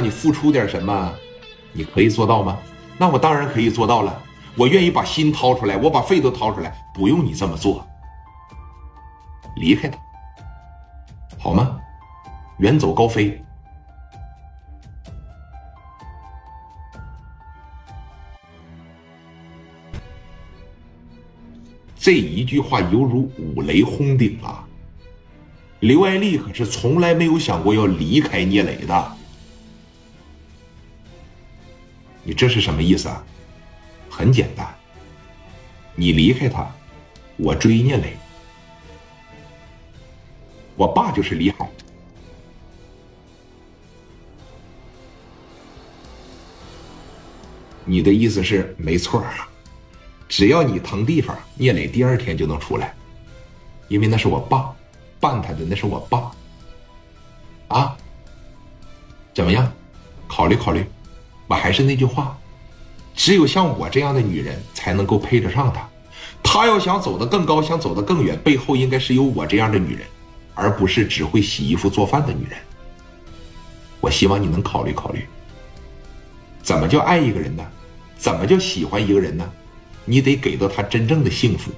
你付出点什么，你可以做到吗？那我当然可以做到了，我愿意把心掏出来，我把肺都掏出来，不用你这么做。离开他，好吗？远走高飞。这一句话犹如五雷轰顶啊！刘爱丽可是从来没有想过要离开聂磊的。你这是什么意思啊？很简单，你离开他，我追聂磊。我爸就是李海。你的意思是没错啊？只要你腾地方，聂磊第二天就能出来，因为那是我爸办他的，那是我爸。啊？怎么样？考虑考虑。我还是那句话，只有像我这样的女人才能够配得上他。他要想走得更高，想走得更远，背后应该是有我这样的女人，而不是只会洗衣服做饭的女人。我希望你能考虑考虑。怎么叫爱一个人呢？怎么叫喜欢一个人呢？你得给到他真正的幸福。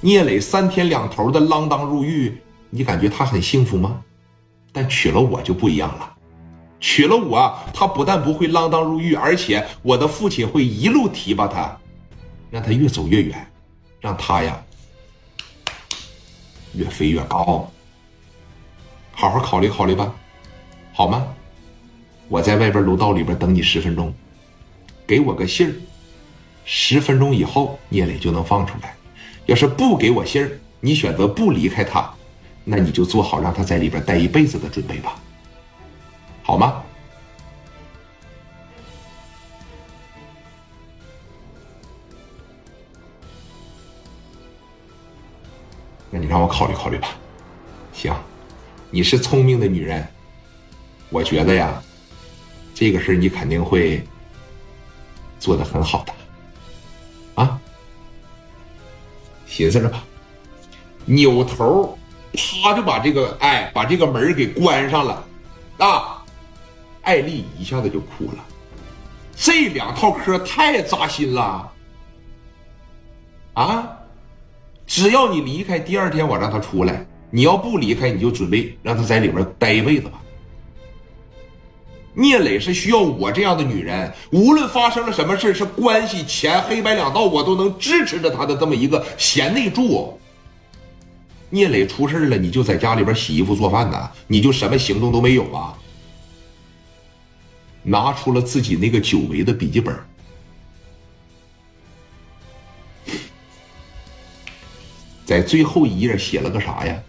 聂磊三天两头的锒铛入狱，你感觉他很幸福吗？但娶了我就不一样了，娶了我，他不但不会锒铛入狱，而且我的父亲会一路提拔他，让他越走越远，让他呀越飞越高。好好考虑考虑吧，好吗？我在外边楼道里边等你十分钟，给我个信儿。十分钟以后，聂磊就能放出来。要是不给我信儿，你选择不离开他，那你就做好让他在里边待一辈子的准备吧，好吗？那你让我考虑考虑吧。行，你是聪明的女人，我觉得呀，这个事你肯定会做的很好的。啊，寻思着吧，扭头，啪就把这个哎，把这个门给关上了。啊，艾丽一下子就哭了，这两套嗑太扎心了。啊，只要你离开，第二天我让他出来；你要不离开，你就准备让他在里边待一辈子吧。聂磊是需要我这样的女人，无论发生了什么事是关系、钱、黑白两道，我都能支持着他的这么一个贤内助。聂磊出事了，你就在家里边洗衣服做饭呢，你就什么行动都没有啊？拿出了自己那个久违的笔记本，在最后一页写了个啥呀？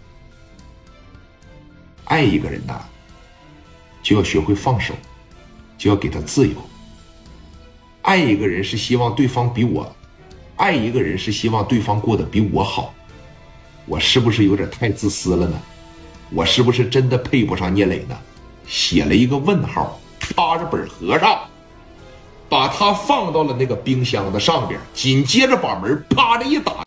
爱一个人呐。就要学会放手，就要给他自由。爱一个人是希望对方比我，爱一个人是希望对方过得比我好。我是不是有点太自私了呢？我是不是真的配不上聂磊呢？写了一个问号，趴着本合上，把它放到了那个冰箱的上边，紧接着把门啪的一打。